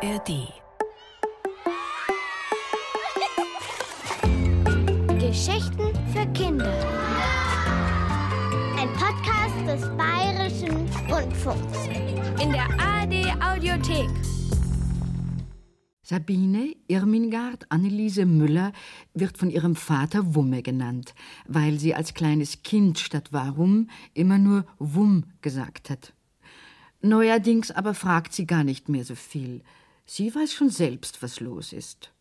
ARD. Geschichten für Kinder. Ein Podcast des Bayerischen Rundfunks. In der ARD Audiothek. Sabine Irmingard Anneliese Müller wird von ihrem Vater Wumme genannt, weil sie als kleines Kind statt Warum immer nur Wumm gesagt hat. Neuerdings aber fragt sie gar nicht mehr so viel. Sie weiß schon selbst, was los ist.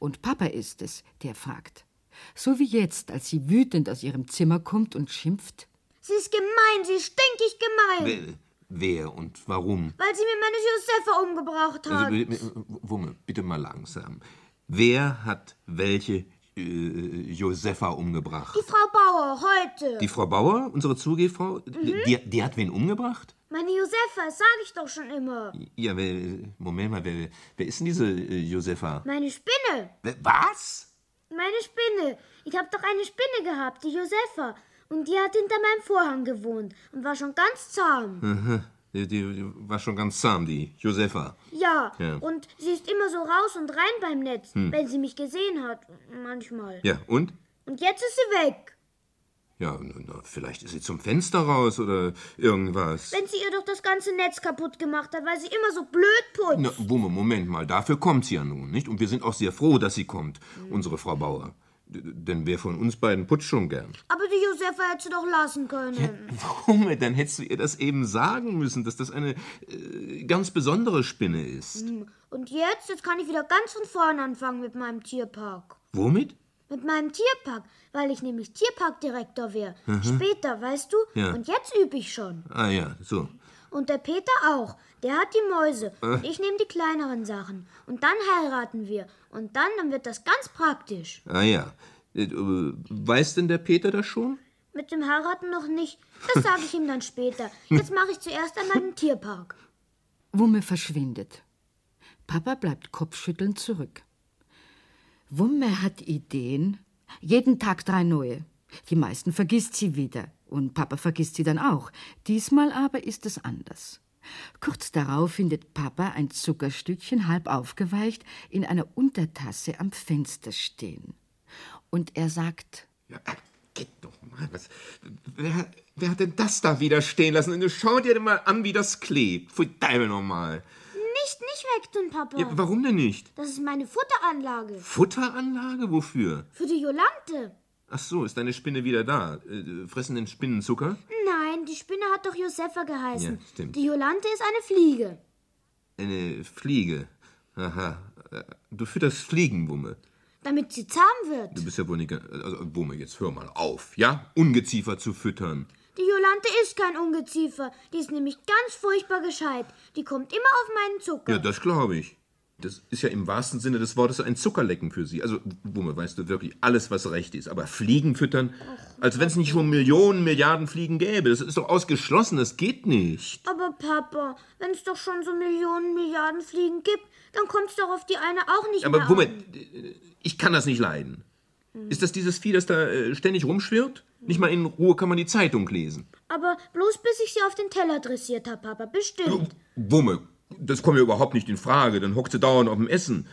Und Papa ist es, der fragt. So wie jetzt, als sie wütend aus ihrem Zimmer kommt und schimpft. Sie ist gemein, sie ist stinkig gemein. Wer, wer und warum? Weil sie mir meine Josefa umgebracht hat. Also, Wumme, bitte mal langsam. Wer hat welche äh, Josefa umgebracht? Die Frau Bauer, heute. Die Frau Bauer, unsere Zugehfrau? Mhm. Die, die hat wen umgebracht? Meine Josefa, das sag ich doch schon immer. Ja, wer, Moment mal, wer, wer ist denn diese äh, Josefa? Meine Spinne. Was? Meine Spinne. Ich hab doch eine Spinne gehabt, die Josefa. Und die hat hinter meinem Vorhang gewohnt und war schon ganz zahm. Die, die, die war schon ganz zahm, die Josefa. Ja, Ja. und sie ist immer so raus und rein beim Netz, wenn sie mich gesehen hat. Manchmal. Ja, und? Und jetzt ist sie weg. Ja, na, vielleicht ist sie zum Fenster raus oder irgendwas. Wenn sie ihr doch das ganze Netz kaputt gemacht hat, weil sie immer so blöd putzt. Na, Moment mal, dafür kommt sie ja nun, nicht? Und wir sind auch sehr froh, dass sie kommt, unsere Frau Bauer. Denn wer von uns beiden putzt schon gern. Aber die Josefa hätte sie doch lassen können. Wumme, dann hättest du ihr das eben sagen müssen, dass das eine äh, ganz besondere Spinne ist. Und jetzt, jetzt kann ich wieder ganz von vorn anfangen mit meinem Tierpark. Womit? Mit meinem Tierpark, weil ich nämlich Tierparkdirektor wäre. Später, weißt du? Ja. Und jetzt übe ich schon. Ah ja, so. Und der Peter auch. Der hat die Mäuse. Und ich nehme die kleineren Sachen. Und dann heiraten wir. Und dann, dann wird das ganz praktisch. Ah ja. Äh, äh, weiß denn der Peter das schon? Mit dem Heiraten noch nicht. Das sage ich ihm dann später. Jetzt mache ich zuerst einmal den Tierpark. Wumme verschwindet. Papa bleibt kopfschüttelnd zurück. Wumme hat Ideen. Jeden Tag drei neue. Die meisten vergisst sie wieder. Und Papa vergisst sie dann auch. Diesmal aber ist es anders. Kurz darauf findet Papa ein Zuckerstückchen halb aufgeweicht in einer Untertasse am Fenster stehen. Und er sagt, Ja, äh, geht doch mal. Was, wer, wer hat denn das da wieder stehen lassen? Und schau dir mal an, wie das klebt. Pfui Deibel nochmal. Nicht, nicht wegtun, Papa. Ja, warum denn nicht? Das ist meine Futteranlage. Futteranlage? Wofür? Für die Jolante. Ach so, ist deine Spinne wieder da? Äh, fressen den Spinnen Zucker? Nein, die Spinne hat doch Josefa geheißen. Ja, stimmt. Die Jolante ist eine Fliege. Eine Fliege. Aha. Äh, Du fütterst Fliegenwumme. Damit sie zahm wird. Du bist ja wohl nicht. Also, Wumme, jetzt hör mal auf, ja? Ungeziefer zu füttern. Die Jolante ist kein Ungeziefer. Die ist nämlich ganz furchtbar gescheit. Die kommt immer auf meinen Zucker. Ja, das glaube ich. Das ist ja im wahrsten Sinne des Wortes ein Zuckerlecken für sie. Also, Wumme, weißt du wirklich alles, was recht ist. Aber Fliegen füttern, als wenn es nicht schon Millionen, Milliarden Fliegen gäbe. Das ist doch ausgeschlossen, das geht nicht. Aber Papa, wenn es doch schon so Millionen, Milliarden Fliegen gibt, dann kommt es doch auf die eine auch nicht Aber mehr Wumme, an. ich kann das nicht leiden. Ist das dieses Vieh, das da äh, ständig rumschwirrt? Nicht mal in Ruhe kann man die Zeitung lesen. Aber bloß bis ich sie auf den Teller dressiert habe, Papa, bestimmt. Wumme, das kommt ja überhaupt nicht in Frage. Dann hockt sie dauernd auf dem Essen.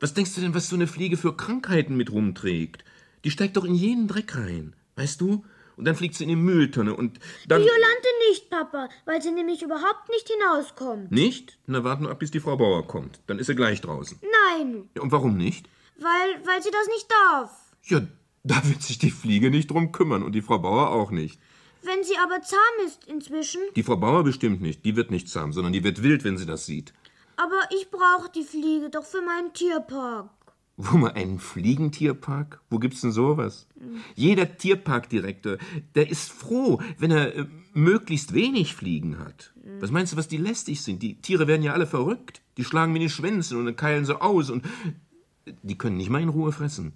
Was denkst du denn, was so eine Fliege für Krankheiten mit rumträgt? Die steigt doch in jeden Dreck rein, weißt du? Und dann fliegt sie in die Mülltonne und dann... Die Jolante nicht, Papa, weil sie nämlich überhaupt nicht hinauskommt. Nicht? Na, warten wir ab, bis die Frau Bauer kommt. Dann ist sie gleich draußen. Nein, Ja, und warum nicht? weil, weil sie das nicht darf. Ja, da wird sich die Fliege nicht drum kümmern und die Frau Bauer auch nicht. Wenn sie aber zahm ist inzwischen. Die Frau Bauer bestimmt nicht. Die wird nicht zahm, sondern die wird wild, wenn sie das sieht. Aber ich brauche die Fliege doch für meinen Tierpark. Wo mal einen Fliegentierpark? Wo gibt's denn sowas? Jeder Tierparkdirektor, der ist froh, wenn er äh, möglichst wenig Fliegen hat. Was meinst du, was die lästig sind? Die Tiere werden ja alle verrückt. Die schlagen mit den Schwänzen und dann keilen sie aus und die können nicht mal in Ruhe fressen.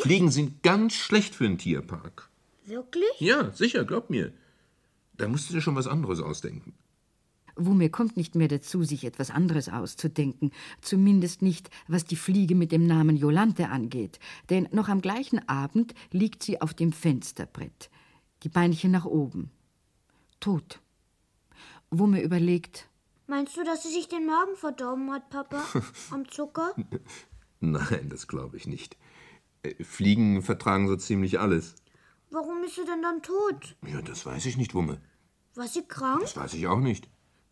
Fliegen sind ganz schlecht für einen Tierpark. Wirklich? Ja, sicher, glaub mir. Da musst du dir schon was anderes ausdenken. Wumme kommt nicht mehr dazu, sich etwas anderes auszudenken, zumindest nicht, was die Fliege mit dem Namen Jolante angeht, denn noch am gleichen Abend liegt sie auf dem Fensterbrett, die Beinchen nach oben. Tot. Wumme überlegt, Meinst du, dass sie sich den Magen verdorben hat, Papa? Am Zucker? Nein, das glaube ich nicht. Äh, Fliegen vertragen so ziemlich alles. Warum ist sie denn dann tot? Ja, das weiß ich nicht, Wumme. War sie krank? Das weiß ich auch nicht.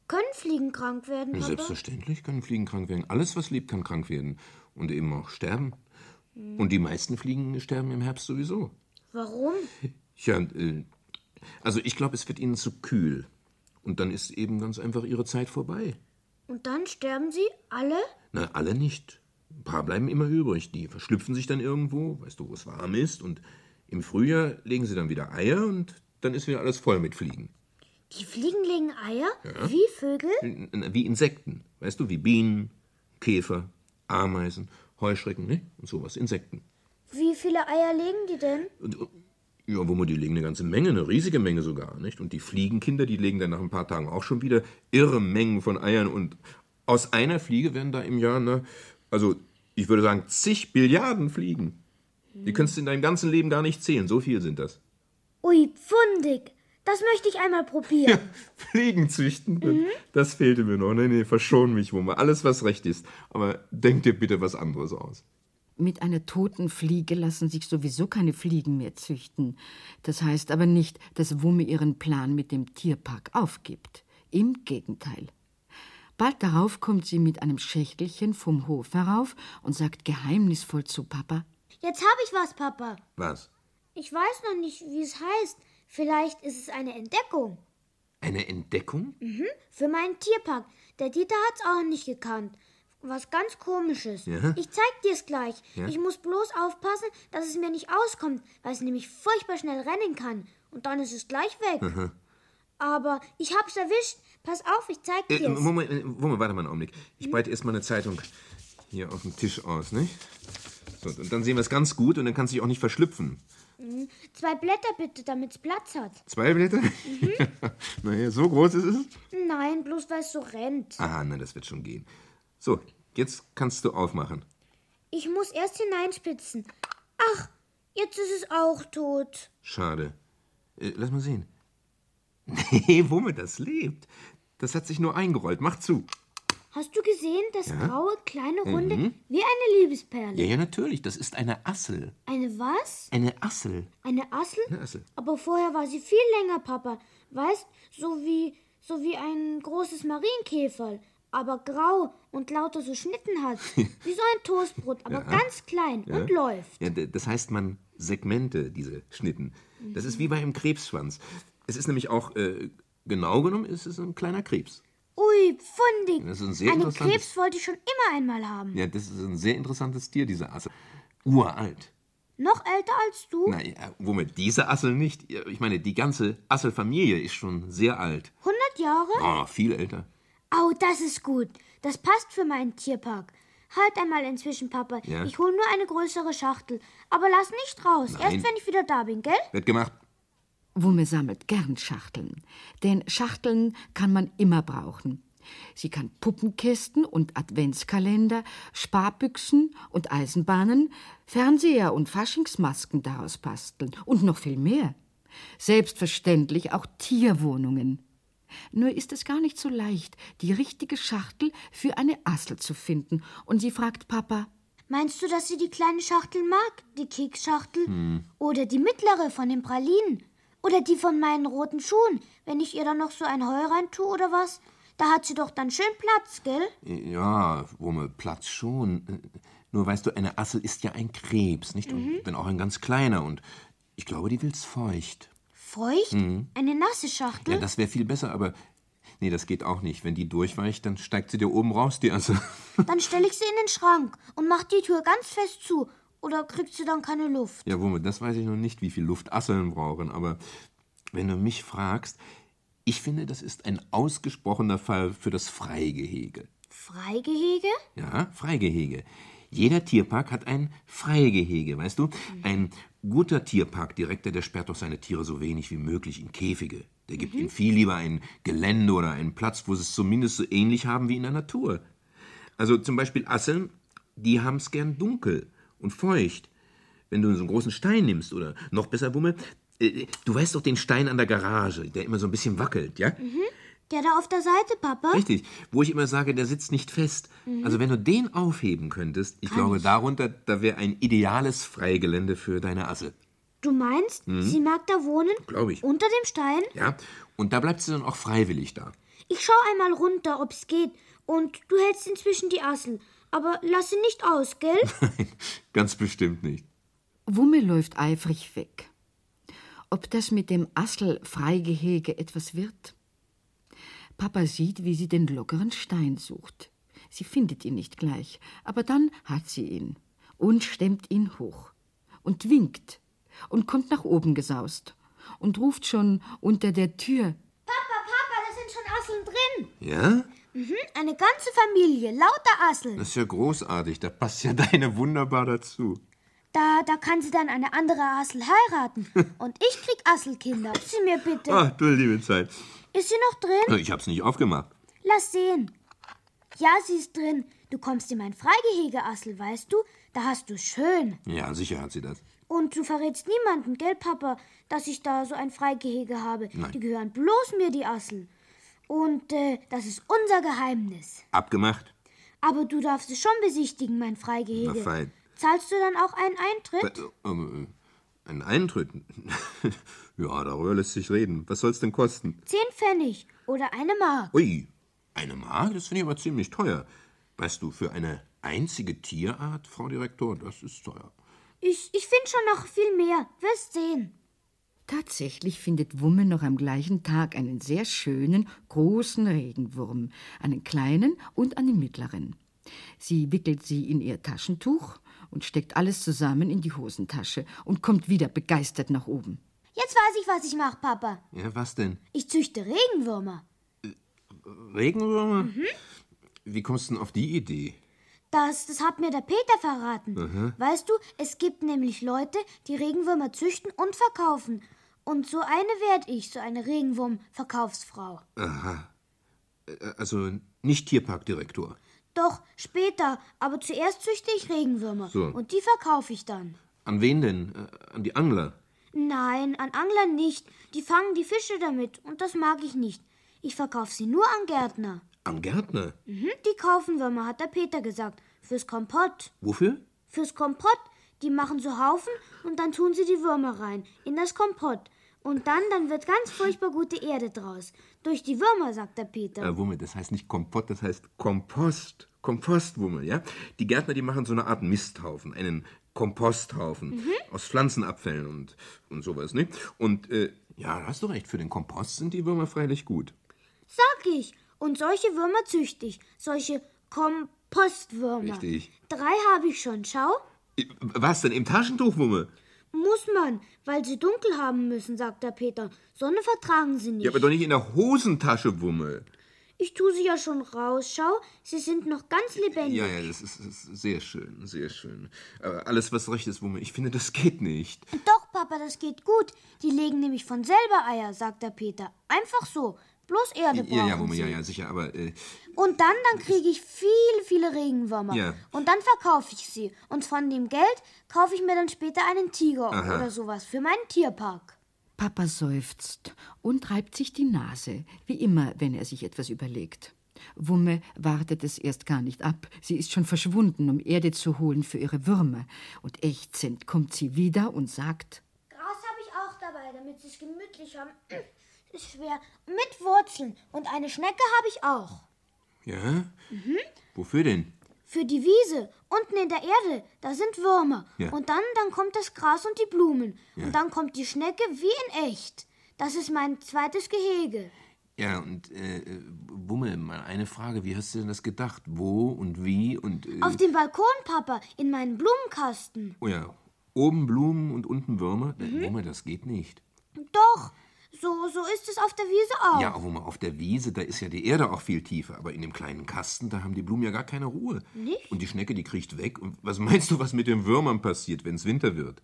Können Fliegen krank werden, Papa? Selbstverständlich können Fliegen krank werden. Alles, was lebt, kann krank werden. Und eben auch sterben. Und die meisten Fliegen sterben im Herbst sowieso. Warum? Ja, äh, also ich glaube, es wird ihnen zu kühl. Und dann ist eben ganz einfach ihre Zeit vorbei. Und dann sterben sie alle? Na, alle nicht. Ein paar bleiben immer übrig. Die verschlüpfen sich dann irgendwo, weißt du, wo es warm ist. Und im Frühjahr legen sie dann wieder Eier und dann ist wieder alles voll mit Fliegen. Die Fliegen legen Eier? Wie Vögel? Wie Insekten, weißt du, wie Bienen, Käfer, Ameisen, Heuschrecken, ne? Und sowas, Insekten. Wie viele Eier legen die denn? Und, ja, wo man die legen eine ganze Menge, eine riesige Menge sogar, nicht? Und die Fliegenkinder, die legen dann nach ein paar Tagen auch schon wieder irre Mengen von Eiern. Und aus einer Fliege werden da im Jahr, ne, also ich würde sagen, zig Billiarden Fliegen. Die kannst du in deinem ganzen Leben gar nicht zählen, so viel sind das. Ui, pfundig. Das möchte ich einmal probieren. Fliegen züchten, das fehlte mir noch. Nee, nee, verschon mich, Wumme. Alles, was recht ist. Aber denk dir bitte was anderes aus. Mit einer toten Fliege lassen sich sowieso keine Fliegen mehr züchten. Das heißt aber nicht, dass Wumme ihren Plan mit dem Tierpark aufgibt. Im Gegenteil. Bald darauf kommt sie mit einem Schächtelchen vom Hof herauf und sagt geheimnisvoll zu Papa: Jetzt habe ich was, Papa. Was? Ich weiß noch nicht, wie es heißt. Vielleicht ist es eine Entdeckung. Eine Entdeckung? Für meinen Tierpark. Der Dieter hat's auch nicht gekannt. Was ganz komisches. Ja? Ich zeig dir's gleich. Ja? Ich muss bloß aufpassen, dass es mir nicht auskommt, weil es nämlich furchtbar schnell rennen kann. Und dann ist es gleich weg. Aber ich hab's erwischt. Pass auf, ich zeig Äh, dir's. Moment, äh, Moment, warte mal einen Augenblick. Ich breite erst mal eine Zeitung hier auf dem Tisch aus, nicht? So, und dann sehen wir es ganz gut und dann kann es sich auch nicht verschlüpfen. Zwei Blätter bitte, damit's Platz hat. Zwei Blätter? naja, so groß ist es. Nein, bloß weil es so rennt. Aha, na, das wird schon gehen. So, jetzt kannst du aufmachen. Ich muss erst hineinspitzen. Ach, jetzt ist es auch tot. Schade. Äh, lass mal sehen. Nee, womit das lebt. Das hat sich nur eingerollt. Mach zu. Hast du gesehen, das graue, kleine Runde, wie eine Liebesperle? Ja, ja, natürlich. Das ist eine Assel. Eine was? Eine Assel. Eine Assel? Eine Assel. Aber vorher war sie viel länger, Papa. Weißt, so wie, so wie ein großes Marienkäferl. Aber grau und lauter so Schnitten hat. Wie so ein Toastbrot, aber ganz klein und läuft. Ja, das heißt man Segmente, diese Schnitten. Das ist wie bei einem Krebsschwanz. Es ist nämlich auch, äh, genau genommen, ist es ein kleiner Krebs. Ui, pfundig. Das ist ein sehr Einen interessantes- Krebs wollte ich schon immer einmal haben. Ja, das ist ein sehr interessantes Tier, diese Assel. Uralt. Noch älter als du? Na ja, womit diese Assel nicht? Ich meine, die ganze Asselfamilie ist schon sehr alt. 100 Jahre? Oh, viel älter. Au, das ist gut. Das passt für meinen Tierpark. Halt einmal inzwischen, Papa. Ja? Ich hol nur eine größere Schachtel. Aber lass nicht raus. Nein. Erst wenn ich wieder da bin, gell? Wird gemacht. Wumme sammelt gern Schachteln, denn Schachteln kann man immer brauchen. Sie kann Puppenkästen und Adventskalender, Sparbüchsen und Eisenbahnen, Fernseher und Faschingsmasken daraus basteln und noch viel mehr. Selbstverständlich auch Tierwohnungen. Nur ist es gar nicht so leicht, die richtige Schachtel für eine Assel zu finden. Und sie fragt Papa, Meinst du, dass sie die kleine Schachtel mag? Die Keksschachtel? Hm. Oder die mittlere von den Pralinen? Oder die von meinen roten Schuhen? Wenn ich ihr dann noch so ein Heu rein tue oder was? Da hat sie doch dann schön Platz, gell? Ja, Wumme, Platz schon. Nur weißt du, eine Assel ist ja ein Krebs, nicht? Und wenn auch ein ganz kleiner. Und ich glaube, die will's feucht. Feucht? Eine nasse Schachtel? Mhm. Ja, das wäre viel besser, aber. Nee, das geht auch nicht. Wenn die durchweicht, dann steigt sie dir oben raus, die Assel. Dann stelle ich sie in den Schrank und mach die Tür ganz fest zu. Oder kriegt sie dann keine Luft? Ja, womit, das weiß ich noch nicht, wie viel Luft Asseln brauchen, aber wenn du mich fragst, ich finde, das ist ein ausgesprochener Fall für das Freigehege. Freigehege? Ja, Freigehege. Jeder Tierpark hat ein Freigehege, weißt du? Ein guter Tierparkdirektor, der sperrt doch seine Tiere so wenig wie möglich in Käfige. Der gibt ihnen viel lieber ein Gelände oder einen Platz, wo sie es zumindest so ähnlich haben wie in der Natur. Also zum Beispiel Asseln, die haben's gern dunkel und feucht. Wenn du so einen großen Stein nimmst oder noch besser, Wumme, äh, du weißt doch den Stein an der Garage, der immer so ein bisschen wackelt, ja? Der da auf der Seite, Papa? Richtig, wo ich immer sage, der sitzt nicht fest. Also wenn du den aufheben könntest, ich glaube, darunter, da wäre ein ideales Freigelände für deine Asse. Du meinst, sie mag da wohnen? Mhm. Glaub ich. Unter dem Stein? Ja, und da bleibt sie dann auch freiwillig da. Ich schau einmal runter, ob's geht. Und du hältst inzwischen die Assel. Aber lass sie nicht aus, gell? Nein, ganz bestimmt nicht. Wumme läuft eifrig weg. Ob das mit dem Assel-Freigehege etwas wird? Papa sieht, wie sie den lockeren Stein sucht. Sie findet ihn nicht gleich, aber dann hat sie ihn und stemmt ihn hoch und winkt und kommt nach oben gesaust und ruft schon unter der Tür. Papa, Papa, da sind schon Asseln drin. Ja? Mhm, eine ganze Familie, lauter Asseln. Das ist ja großartig. Da passt ja deine wunderbar dazu. Da, da kann sie dann eine andere Assel heiraten. Und ich krieg Asselkinder. Sie mir bitte. Ach, du liebe Zeit. Ist sie noch drin? Ich hab's nicht aufgemacht. Lass sehen. Ja, sie ist drin. Du kommst in mein Freigehege, Assel, weißt du? Da hast du's schön. Ja, sicher hat sie das. Und du verrätst niemanden, gell, Papa, dass ich da so ein Freigehege habe. Nein. Die gehören bloß mir, die Asseln. Und äh, das ist unser Geheimnis. Abgemacht. Aber du darfst es schon besichtigen, mein Freigehege. Na fein. Zahlst du dann auch einen Eintritt? Äh, ähm, äh, ein Eintritt? ja, darüber lässt sich reden. Was soll's denn kosten? Zehn Pfennig oder eine Mark. Ui, eine Mark? Das finde ich aber ziemlich teuer. Weißt du, für eine einzige Tierart, Frau Direktor, das ist teuer. Ich, ich finde schon noch viel mehr. Wirst sehen. Tatsächlich findet Wumme noch am gleichen Tag einen sehr schönen, großen Regenwurm, einen kleinen und einen mittleren. Sie wickelt sie in ihr Taschentuch und steckt alles zusammen in die Hosentasche und kommt wieder begeistert nach oben. Jetzt weiß ich, was ich mache, Papa. Ja, was denn? Ich züchte Regenwürmer. Regenwürmer? Wie kommst du denn auf die Idee? Das, das hat mir der Peter verraten. Weißt du, es gibt nämlich Leute, die Regenwürmer züchten und verkaufen. Und so eine werd ich, so eine Regenwurm-Verkaufsfrau. Äh, Also nicht Tierparkdirektor. Doch, später, aber zuerst züchte ich Regenwürmer. So. Und die verkaufe ich dann. An wen denn? An die Angler? Nein, an Anglern nicht. Die fangen die Fische damit und das mag ich nicht. Ich verkaufe sie nur an Gärtner. Am Gärtner? Mhm, die kaufen Würmer, hat der Peter gesagt. Fürs Kompott. Wofür? Fürs Kompott. Die machen so Haufen und dann tun sie die Würmer rein. In das Kompott. Und dann, dann wird ganz furchtbar gute Erde draus. Durch die Würmer, sagt der Peter. Äh, Wumme, das heißt nicht Kompott, das heißt Kompost. Kompostwumme, ja? Die Gärtner, die machen so eine Art Misthaufen, einen Komposthaufen aus Pflanzenabfällen und, und sowas, ne? Und, äh, ja, hast du recht, für den Kompost sind die Würmer freilich gut. Sag ich. Und solche Würmer züchte ich. Solche Kompostwürmer. Richtig. Drei habe ich schon, schau. Was denn, im Taschentuch, Wumme? Muss man, weil sie dunkel haben müssen, sagt der Peter. Sonne vertragen sie nicht. Ja, aber doch nicht in der Hosentasche, Wumme. ich tue sie ja schon raus, schau. Sie sind noch ganz lebendig. Ja, ja, das ist, das ist sehr schön, sehr schön. Aber alles, was recht ist, Wumme, ich finde, das geht nicht. Doch, Papa, das geht gut. Die legen nämlich von selber Eier, sagt der Peter. Einfach so. Bloß Erde brauchen Ja, ja, Wumme, sie. ja, ja, sicher, aber, äh, Und dann, dann kriege ich viele, viele Regenwürmer. Ja. Und dann verkaufe ich sie. Und von dem Geld kaufe ich mir dann später einen Tiger oder sowas für meinen Tierpark. Papa seufzt und reibt sich die Nase, wie immer, wenn er sich etwas überlegt. Wumme wartet es erst gar nicht ab. Sie ist schon verschwunden, um Erde zu holen für ihre Würmer. Und ächzend kommt sie wieder und sagt: Gras habe ich auch dabei, damit sie es gemütlich haben. Ist schwer. Mit Wurzeln. Und eine Schnecke habe ich auch. ja? Wofür denn? Für die Wiese, unten in der Erde, da sind Würmer. Ja. Und dann, dann kommt das Gras und die Blumen. Ja. Und dann kommt die Schnecke wie in echt. Das ist mein zweites Gehege. Ja, und, äh, äh, Wumme, mal eine Frage, wie hast du denn das gedacht? Wo und wie und, äh, Auf dem Balkon, Papa, in meinen Blumenkasten. oh ja, oben Blumen und unten Würmer? Mhm. Äh, Wumme, das geht nicht. Doch, so, so ist es auf der Wiese auch. Ja, Wumme, auf der Wiese, da ist ja die Erde auch viel tiefer, aber in dem kleinen Kasten, da haben die Blumen ja gar keine Ruhe. Nicht? Und die Schnecke, die kriecht weg. Und was meinst du, was mit den Würmern passiert, wenn es Winter wird?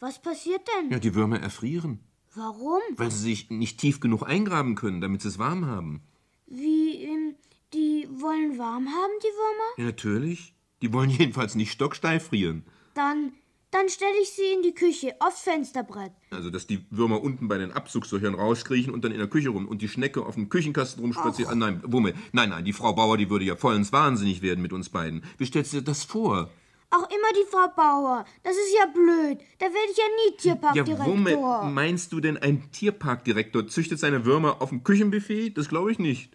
Was passiert denn? Ja, die Würmer erfrieren, Warum? weil sie sich nicht tief genug eingraben können, damit sie es warm haben. Wie, ähm, die wollen warm haben, die Würmer? Ja, natürlich. Die wollen jedenfalls nicht stocksteif frieren. Dann, Dann stelle ich sie in die Küche, aufs Fensterbrett. Also, dass die Würmer unten bei den Abzugslöchern rauskriechen und dann in der Küche rum und die Schnecke auf dem Küchenkasten rumspaziert. Ah, nein, Wumme. Nein, nein, die Frau Bauer, die würde ja vollends wahnsinnig werden mit uns beiden. Wie stellst du dir das vor? Auch immer die Frau Bauer. Das ist ja blöd. Da werde ich ja nie Tierparkdirektor. Ja, Wumme, meinst du denn, ein Tierparkdirektor züchtet seine Würmer auf dem Küchenbuffet? Das glaube ich nicht.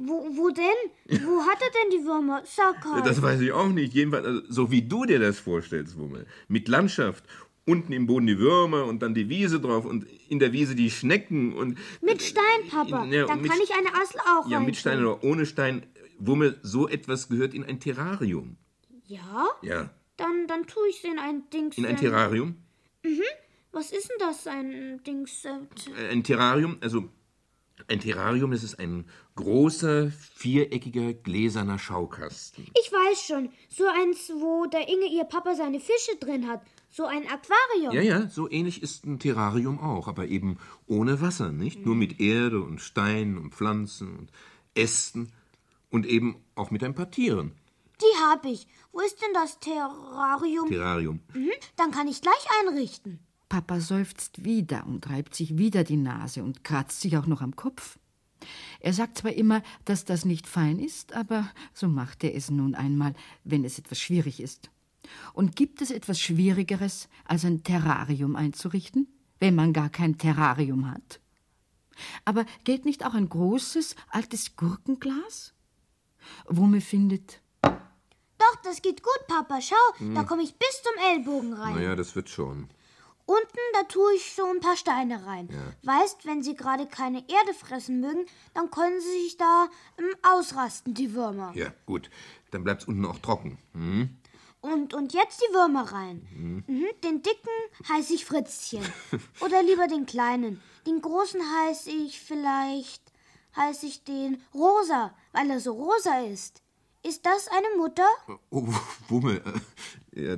Wo, wo denn? Wo hat er denn die Würmer? Sag halt. Das weiß ich auch nicht. Jedenfalls, also, so wie du dir das vorstellst, Wummel. Mit Landschaft. Unten im Boden die Würmer und dann die Wiese drauf und in der Wiese die Schnecken und. Mit Stein, Papa. Ja, dann kann ich eine Assel auch Ja, mit Stein oder ohne Stein. Wummel, so etwas gehört in ein Terrarium. Ja? Ja. Dann, dann tue ich es in ein Dings. In ein Terrarium? Mhm. Was ist denn das, ein Dings? Äh, ein Terrarium, also ein Terrarium, das ist ein großer, viereckiger, gläserner Schaukasten. Ich weiß schon. So eins, wo der Inge ihr Papa seine Fische drin hat. So ein Aquarium. Ja, ja, so ähnlich ist ein Terrarium auch, aber eben ohne Wasser, nicht? Mhm. Nur mit Erde und Steinen und Pflanzen und Ästen und eben auch mit ein paar Tieren. Die hab ich. Wo ist denn das Terrarium? Terrarium. Mhm, dann kann ich gleich einrichten. Papa seufzt wieder und reibt sich wieder die Nase und kratzt sich auch noch am Kopf. Er sagt zwar immer, dass das nicht fein ist, aber so macht er es nun einmal, wenn es etwas schwierig ist. Und gibt es etwas Schwierigeres, als ein Terrarium einzurichten, wenn man gar kein Terrarium hat? Aber geht nicht auch ein großes, altes Gurkenglas? Wumme findet. Doch, das geht gut, Papa. Schau, hm. da komme ich bis zum Ellbogen rein. Naja, das wird schon. Unten, da tue ich so ein paar Steine rein. Ja. Weißt, wenn sie gerade keine Erde fressen mögen, dann können sie sich da ähm, ausrasten, die Würmer. Ja, gut. Dann bleibt's unten auch trocken. Hm? Und, und jetzt die Würmer rein. Mhm. Mhm, den dicken heiße ich Fritzchen. Oder lieber den kleinen. Den großen heiße ich vielleicht, heiße ich den Rosa, weil er so rosa ist. Ist das eine Mutter? Oh, Wummel. Ja,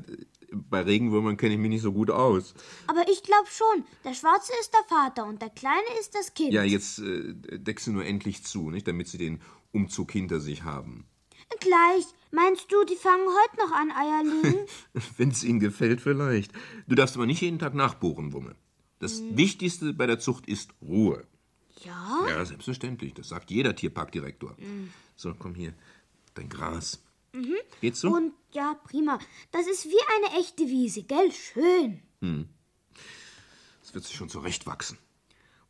bei Regenwürmern kenne ich mich nicht so gut aus. Aber ich glaube schon. Der Schwarze ist der Vater und der Kleine ist das Kind. Ja, jetzt äh, deckst du nur endlich zu, nicht? Damit sie den Umzug hinter sich haben. Gleich. Meinst du, die fangen heute noch an Eier legen? Wenn es ihnen gefällt, vielleicht. Du darfst aber nicht jeden Tag nachbohren, Wumme. Das hm. Wichtigste bei der Zucht ist Ruhe. Ja? Ja, selbstverständlich. Das sagt jeder Tierparkdirektor. Hm. So, komm hier. Dein Gras. Mhm. Geht's so? Und ja, prima. Das ist wie eine echte Wiese, gell? Schön. Hm. Das wird sich schon zurechtwachsen.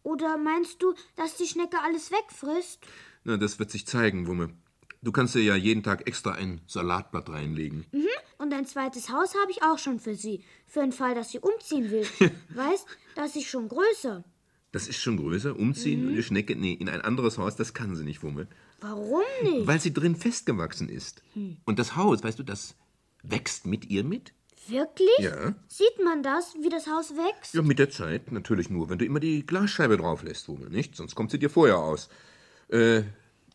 Oder meinst du, dass die Schnecke alles wegfrisst? Na, das wird sich zeigen, Wumme. Du kannst dir ja jeden Tag extra ein Salatblatt reinlegen. Mhm. Und ein zweites Haus habe ich auch schon für sie. Für den Fall, dass sie umziehen will. weißt, das ist schon größer. Das ist schon größer? Umziehen? Mhm. Eine Schnecke? Nee, in ein anderes Haus, das kann sie nicht, Wumme. Warum nicht? Weil sie drin festgewachsen ist. Hm. Und das Haus, weißt du, das wächst mit ihr mit. Wirklich? Ja. Sieht man das, wie das Haus wächst? Ja, mit der Zeit natürlich nur, wenn du immer die Glasscheibe drauf lässt, Wumme, nicht? Sonst kommt sie dir vorher aus. Äh,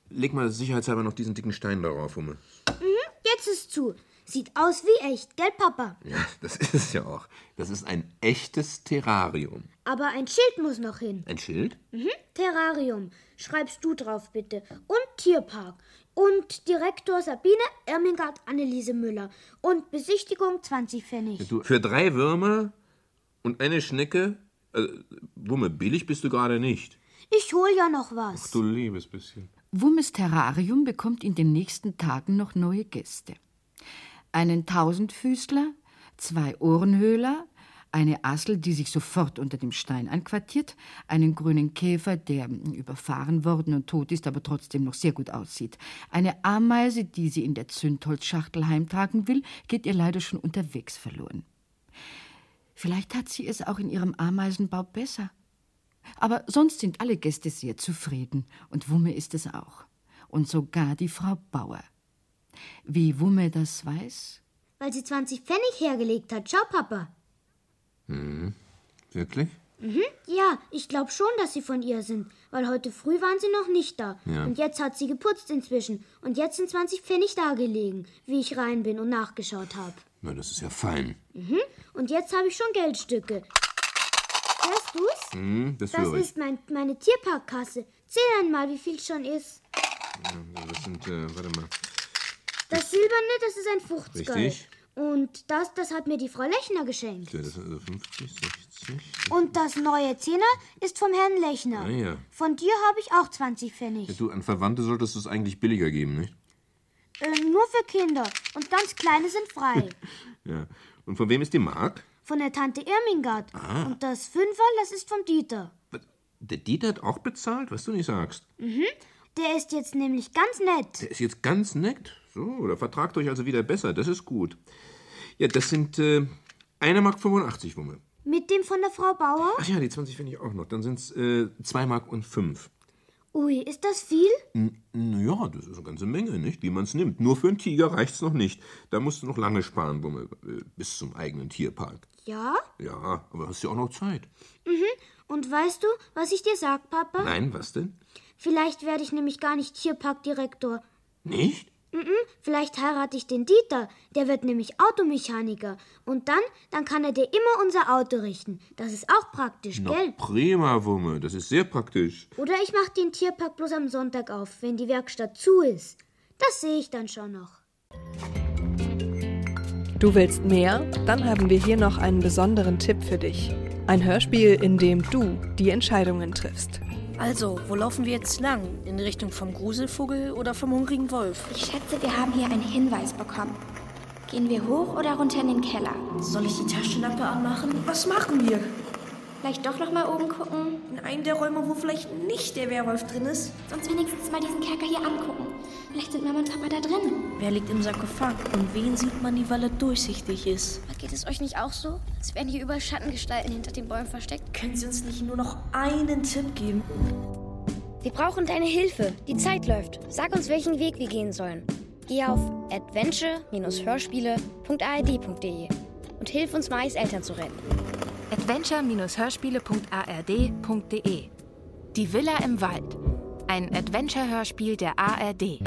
leg mal sicherheitshalber noch diesen dicken Stein darauf, Wumme. Mhm, jetzt ist zu. Sieht aus wie echt, gell, Papa? Ja, das ist es ja auch. Das ist ein echtes Terrarium. Aber ein Schild muss noch hin. Ein Schild? Mhm, Terrarium. Schreibst du drauf, bitte. Und Tierpark. Und Direktor Sabine Ermingard Anneliese Müller. Und Besichtigung 20 Pfennig. Du, für drei Würmer und eine Schnecke? Äh, Wumme, billig bist du gerade nicht. Ich hol ja noch was. Ach du liebes bisschen. Wummes Terrarium bekommt in den nächsten Tagen noch neue Gäste einen Tausendfüßler, zwei Ohrenhöhler, eine Assel, die sich sofort unter dem Stein einquartiert, einen grünen Käfer, der überfahren worden und tot ist, aber trotzdem noch sehr gut aussieht. Eine Ameise, die sie in der Zündholzschachtel heimtragen will, geht ihr leider schon unterwegs verloren. Vielleicht hat sie es auch in ihrem Ameisenbau besser. Aber sonst sind alle Gäste sehr zufrieden, und Wumme ist es auch. Und sogar die Frau Bauer. Wie Wumme das weiß? Weil sie 20 Pfennig hergelegt hat. Schau, Papa. Hm, wirklich? Mhm. Ja, ich glaube schon, dass sie von ihr sind, weil heute früh waren sie noch nicht da. Ja. Und jetzt hat sie geputzt inzwischen. Und jetzt sind 20 Pfennig da gelegen, wie ich rein bin und nachgeschaut habe. Na, das ist ja fein. Mhm. Und jetzt habe ich schon Geldstücke. Hörst du's? Mhm, das das ist mein, meine Tierparkkasse. Zähl einmal, wie viel schon ist. Ja, das sind, äh, warte mal. Das Silberne, das ist ein 50 Richtig. Und das, das hat mir die Frau Lechner geschenkt. Ja, das sind also 50, 60. Und das neue Zehner ist vom Herrn Lechner. Ah, ja. Von dir habe ich auch 20 Pfennig. Ja, du, an Verwandte solltest du es eigentlich billiger geben, nicht? Äh, nur für Kinder. Und ganz kleine sind frei. Ja. Und von wem ist die Mark? Von der Tante Irmingard. Und das Fünferl, das ist vom Dieter. Der Dieter hat auch bezahlt, was du nicht sagst. Der ist jetzt nämlich ganz nett. Der ist jetzt ganz nett. So, da vertragt euch also wieder besser, das ist gut. Ja, das sind äh, 1 Mark 85, Wumme. Mit dem von der Frau Bauer? Ach ja, die 20 finde ich auch noch. Dann sind es äh, 2 Mark und 5. Ui, ist das viel? Naja, das ist eine ganze Menge, nicht? Wie man es nimmt. Nur für einen Tiger reicht's noch nicht. Da musst du noch lange sparen, Wumme, äh, bis zum eigenen Tierpark. Ja. Ja, aber hast ja auch noch Zeit. Und weißt du, was ich dir sag, Papa? Nein, was denn? Vielleicht werde ich nämlich gar nicht Tierparkdirektor. Nicht? Vielleicht heirate ich den Dieter. Der wird nämlich Automechaniker. Und dann, dann kann er dir immer unser Auto richten. Das ist auch praktisch, Na, gell? prima, Wumme, das ist sehr praktisch. Oder ich mach den Tierpark bloß am Sonntag auf, wenn die Werkstatt zu ist. Das sehe ich dann schon noch. Du willst mehr? Dann haben wir hier noch einen besonderen Tipp für dich. Ein Hörspiel, in dem du die Entscheidungen triffst. Also, wo laufen wir jetzt lang? In Richtung vom Gruselvogel oder vom hungrigen Wolf? Ich schätze, wir haben hier einen Hinweis bekommen. Gehen wir hoch oder runter in den Keller? Soll ich die Taschenlampe anmachen? Was machen wir? Vielleicht doch noch mal oben gucken? In einem der Räume, wo vielleicht nicht der Werwolf drin ist? Sonst wenigstens mal diesen Kerker hier angucken. Vielleicht sind Mama und Papa da drin. Wer liegt im Sarkophag? Und wen sieht man, die Walle durchsichtig ist? Geht es euch nicht auch so? Es werden hier überall Schattengestalten hinter den Bäumen versteckt. Können Sie uns nicht nur noch einen Tipp geben? Wir brauchen deine Hilfe. Die Zeit läuft. Sag uns, welchen Weg wir gehen sollen. Geh auf adventure-hörspiele.ard.de und hilf uns, Mais Eltern zu retten. adventure-hörspiele.ard.de Die Villa im Wald. Ein Adventure-Hörspiel der ARD.